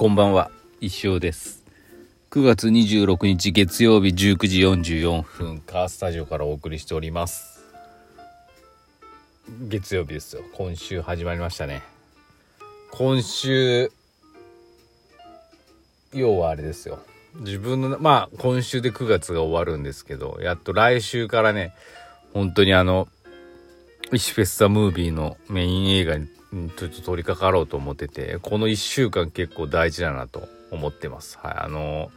こんばんは、一生です。9月26日月曜日19時44分、カースタジオからお送りしております。月曜日ですよ。今週始まりましたね。今週、要はあれですよ。自分の、まあ、今週で9月が終わるんですけど、やっと来週からね、本当にあの、イシフェスタムービーのメイン映画にちょっと取り掛かろうと思ってて、この1週間結構大事だなと思ってます。はい。あの、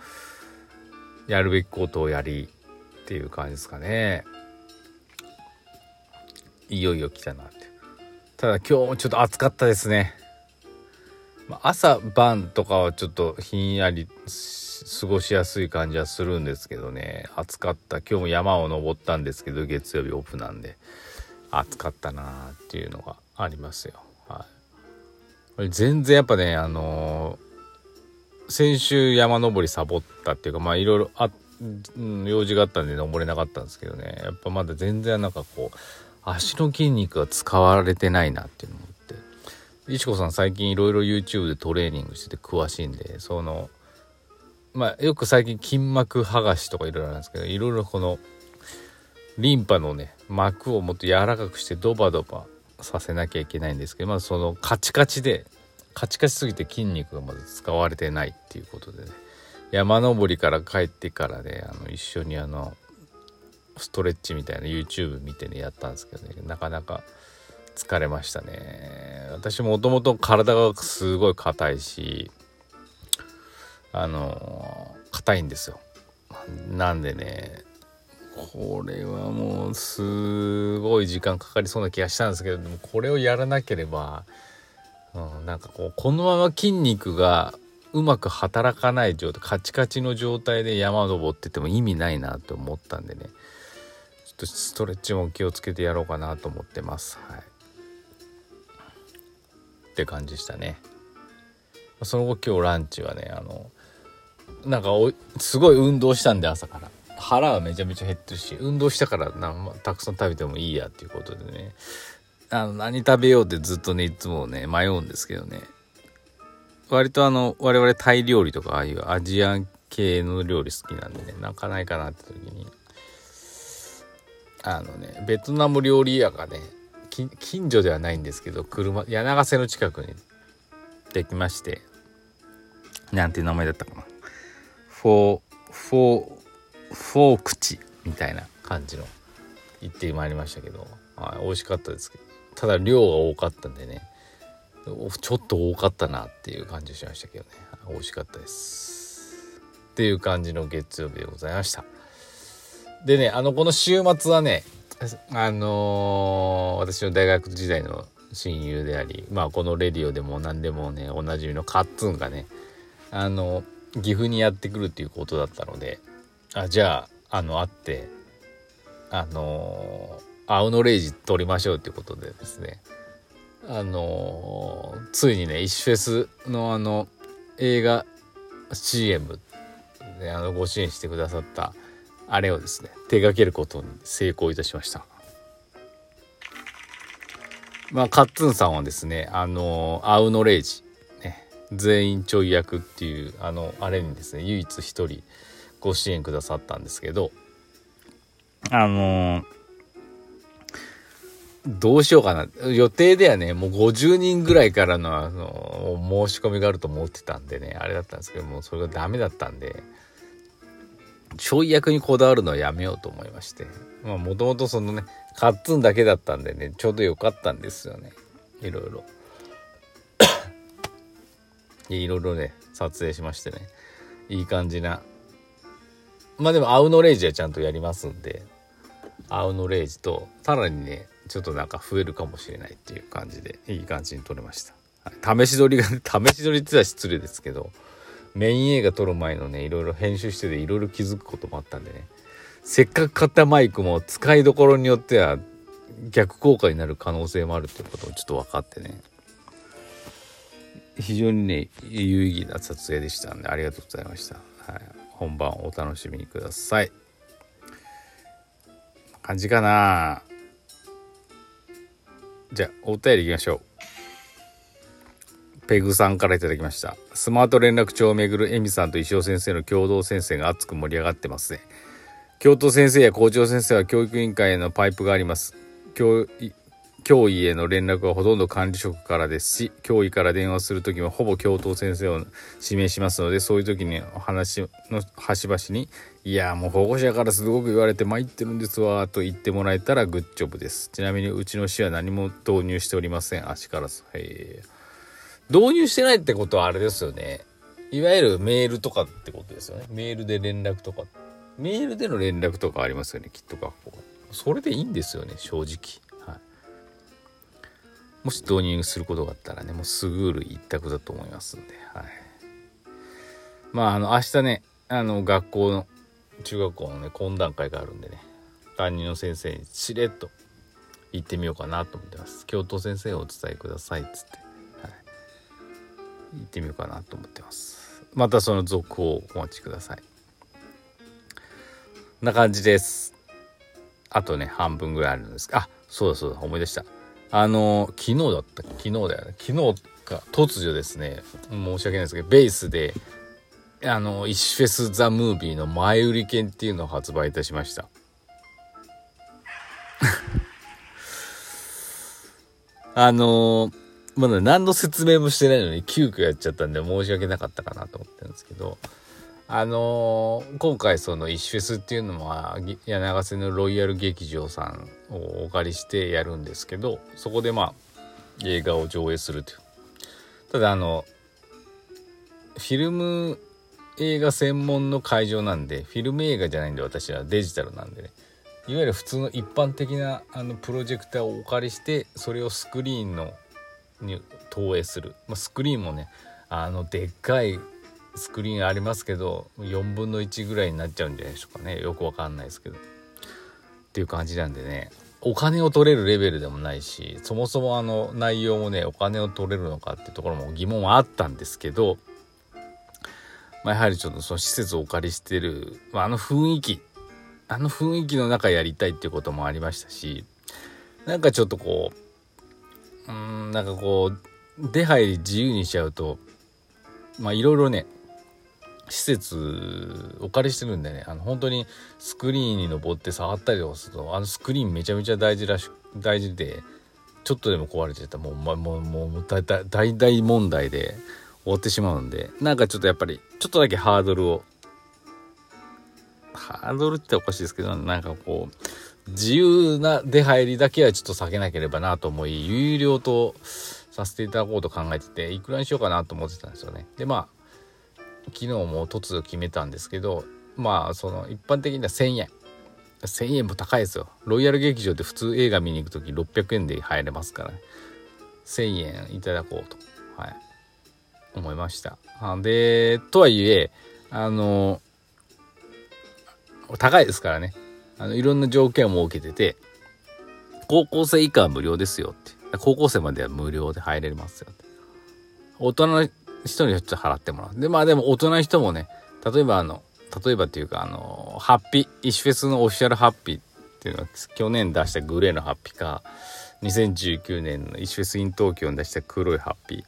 やるべきことをやりっていう感じですかね。いよいよ来たなって。ただ今日もちょっと暑かったですね。朝晩とかはちょっとひんやり過ごしやすい感じはするんですけどね。暑かった。今日も山を登ったんですけど、月曜日オフなんで。暑かったなーっていうのがありますよ。はい。これ全然やっぱね、あのー先週山登りサボったっていうか、まあいろいろあ、用事があったんで登れなかったんですけどね、やっぱまだ全然なんかこう、足の筋肉が使われてないなっていうのもって、いちこさん最近いろいろ YouTube でトレーニングしてて詳しいんで、その、まあよく最近筋膜剥がしとかいろいろあるんですけど、いろいろこの、リンパのね膜をもっと柔らかくしてドバドバさせなきゃいけないんですけどまずそのカチカチでカチカチすぎて筋肉がまず使われてないっていうことでね。山登りから帰ってからねあの一緒にあのストレッチみたいな YouTube 見てねやったんですけどね。なかなか疲れましたね。私もともと体がすごい硬いしあの硬いんですよ。なんでねこれはもうすごい時間かかりそうな気がしたんですけどでもこれをやらなければ、うん、なんかこうこのまま筋肉がうまく働かない状態カチカチの状態で山登ってても意味ないなと思ったんでね。ちょっとストレッチも気をつけてやろうかなと思ってます。はい。って感じでしたね。その後今日ランチはねあのなんかすごい運動したんで朝から。腹はめちゃめちゃ減ってるし運動したからな、たくさん食べてもいいやっていうことでね。あの何食べようってずっとねいつもね迷うんですけどね。割とあの我々タイ料理とかああいうアジアン系の料理好きなんでねなんかないかなって時に。あのねベトナム料理屋がね近所ではないんですけど車ヤナセの近くにできまして。なんていう名前だったかな。フォーフォーフォークチみたいな感じの行ってまいりましたけど、はい、美味しかったですけどただ量が多かったんでね。ちょっと多かったなっていう感じしましたけどね。美味しかったです。っていう感じの月曜日でございました。でねあのこの週末はねあのー私の大学時代の親友でありまあこのレディオでも何でもねおなじみのカッツンがねあの岐阜にやってくるっていうことだったのであじゃああの会ってあのー、青のレイジ撮りましょうっていうことでですね。あのーついにねイシフェスのあの映画 CM であのご支援してくださったあれをですね手掛けることに成功いたしました。まあカッツンさんはですねあのー、青のレイジね全員ちょい役っていうあのあれにですね唯一一人ご支援くださったんですけどあのーどうしようかな。予定ではね、もう50人ぐらいからの、あの、申し込みがあると思ってたんでね、あれだったんですけども、それがダメだったんで、ちょい役にこだわるのはやめようと思いまして。まあ、もともとそのね、カッツンだけだったんでね、ちょうどよかったんですよね。いろいろ。いろいろね、撮影しましてね、いい感じな。まあでも、アウノレイジはちゃんとやりますんで、アウノレイジと、さらにね、ちょっとなんか増えるかもしれないっていう感じでいい感じに撮れました、試し撮りが 試し撮りって言ったら失礼ですけどメイン映画撮る前のねいろいろ編集してていろいろ気づくこともあったんでね。せっかく買ったマイクも使いどころによっては逆効果になる可能性もあるっていうことをちょっと分かってね。非常にね有意義な撮影でしたんでありがとうございました、はい、本番お楽しみにください感じかなじゃあお便りいきましょうペグさんから頂きました。スマート連絡帳をめぐるエミさんと石尾先生の共同先生が熱く盛り上がってますね。教頭先生や校長先生は教育委員会へのパイプがあります。教教医への連絡はほとんど管理職からですし教医から電話する時もほぼ教頭先生を指名しますのでそういう時に話の端々に「いやもう保護者からすごく言われて参ってるんですわ」と言ってもらえたらグッジョブです。ちなみにうちの市は何も導入しておりません足からずへ導入してないってことはあれですよね。いわゆるメールとかってことですよね。メールで連絡とか。メールでの連絡とかありますよねきっと学校それでいいんですよね正直。もし導入することがあったらね、もうすぐる一択だと思いますんで、はい。まあ、あの、明日ね、あの、学校の、中学校のね、懇談会があるんでね、担任の先生にしれっと行ってみようかなと思ってます。教頭先生をお伝えください、っつって、はい。行ってみようかなと思ってます。またその続報をお待ちください。な感じです。あとね、半分ぐらいあるんですあ、そうだそうだ、思い出した。あの、昨日だった昨日だよね。昨日か、突如ですね、申し訳ないですけど、ベースで、あの、イシフェス・ザ・ムービーの前売り券っていうのを発売いたしました。あのまだ何の説明もしてないのに急遽やっちゃったんで申し訳なかったかなと思ってるんですけど、あのー、今回そのイッシュフェスっていうのは柳瀬のロイヤル劇場さんをお借りしてやるんですけどそこでまあ映画を上映するというただあのフィルム映画専門の会場なんでフィルム映画じゃないんで私はデジタルなんでねいわゆる普通の一般的なあのプロジェクターをお借りしてそれをスクリーンのに投影する、まあ、スクリーンもねあのでっかいスクリーンありますけど4分の1ぐらいになっちゃうんじゃないでしょうかね。よくわかんないですけど。っていう感じなんでね。お金を取れるレベルでもないしそもそもあの内容もねお金を取れるのかってところも疑問はあったんですけど、まあ、やはりちょっとその施設をお借りしてる、まあ、あの雰囲気あの雰囲気の中やりたいっていうこともありましたしなんかちょっとこううんなんかこう出入り自由にしちゃうとまあいろいろね施設お借りしてるんでねあの本当にスクリーンに登って触ったりとかするとあのスクリーンめちゃめちゃ大事らし大事でちょっとでも壊れちゃった。らもう、ま、もうもう大大大問題で終わってしまうんでなんかちょっとやっぱりちょっとだけハードルをハードルっておかしいですけどなんかこう自由な出入りだけはちょっと避けなければなと思い有料とさせていただこうと考えてていくらにしようかなと思ってたんですよね。でまあ昨日も突如決めたんですけどまあその一般的には1,000円。1,000円も高いですよ。ロイヤル劇場って普通映画見に行く時600円で入れますから、ね、1,000円いただこうと。はい。思いました。でとはいえあの高いですからね。あのいろんな条件を設けてて高校生以下は無料ですよって。高校生までは無料で入れますよって。大人の人にちょっと払ってもらう。で、まあでも大人の人もね、例えばあの、例えばっていうかあの、ハッピー、イシフェスのオフィシャルハッピーっていうのは去年出したグレーのハッピーか、2019年のイシフェスイン東京に出した黒いハッピー。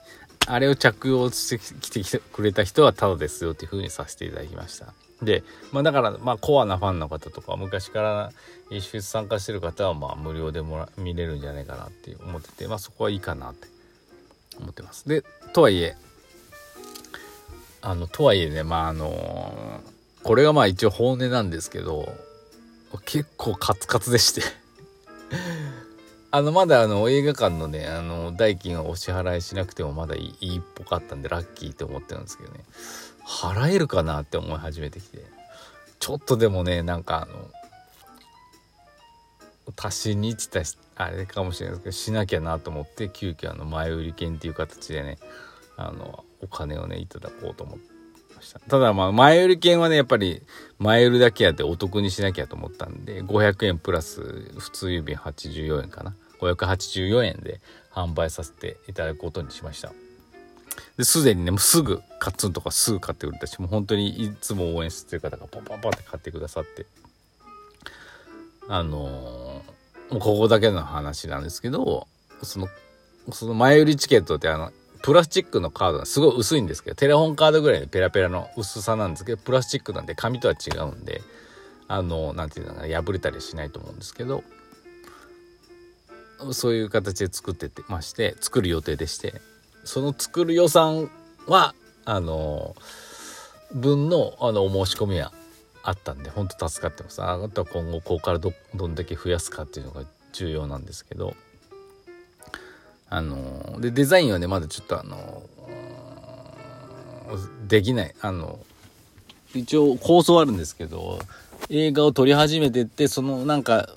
あれを着用してきてくれた人はタダですよっていう風にさせていただきました。で、まあだから、まあコアなファンの方とか、昔からイシフェス参加してる方はまあ無料でもら見れるんじゃないかなって思ってて、まあそこはいいかなって思ってます。で、とはいえ、あのとはいえねまああのこれがまあ一応本音なんですけど結構カツカツでして。あのまだあの映画館のねあの代金をお支払いしなくてもまだいいっぽかったんでラッキーって思ってるんですけどね。払えるかなって思い始めてきて。ちょっとでもねなんかあの足しにってたあれかもしれないですけどしなきゃなと思って急遽あの前売り券っていう形でねあのお金をねいただこうと思ってました。ただまあ前売り券はねやっぱり前売りだけやってお得にしなきゃと思ったんで500円プラス普通郵便84円かな。584円で販売させていただくことにしました。ですでにねもうすぐカッツンとかすぐ買ってくれたしもう本当にいつも応援してる方がポンポンポンって買ってくださって。あのー、ここだけの話なんですけどそのその前売りチケットってあのプラスチックのカードすごい薄いんですけどテレホンカードぐらいのペラペラの薄さなんですけどプラスチックなんで紙とは違うんであの何て言うのかな破れたりしないと思うんですけどそういう形で作っててまして作る予定でしてその作る予算はあの分のあのお申し込みはあったんで本当助かってます。あとは今後ここからどどんだけ増やすかっていうのが重要なんですけどあのでデザインはねまだちょっとあのできない。あの一応構想あるんですけど映画を撮り始めてってそのなんか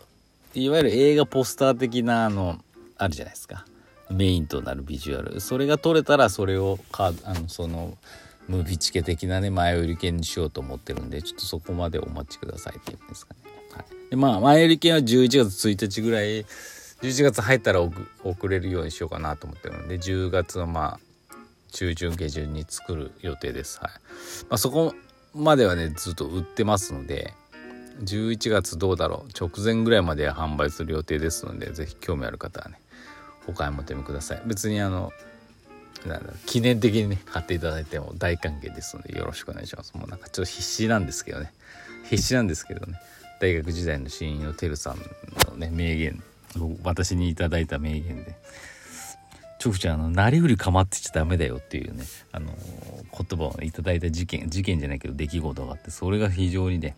いわゆる映画ポスター的なあのあるじゃないですか。メインとなるビジュアル。それが撮れたらそれをかあのそのムービーチケ的なね前売り券にしようと思ってるんでちょっとそこまでお待ちくださいっていうんですかね、はい、でまあ前売り券は11月1日ぐらい11月入ったら送れるようにしようかなと思ってるので10月のまあ中旬下旬に作る予定です。はい。まあ、そこまではねずっと売ってますので11月どうだろう。直前ぐらいまで販売する予定ですので是非興味ある方はねお買い求めください。別にあのなんだ記念的にね買っていただいても大歓迎ですのでよろしくお願いします。もうなんかちょっと必死なんですけどね。必死なんですけどね。大学時代の親友のてるさんのね名言私に頂いた名言で「チョフちゃんあのなりふり構ってちゃダメだよ」っていうねあの言葉をいただいた事件事件じゃないけど出来事があってそれが非常にね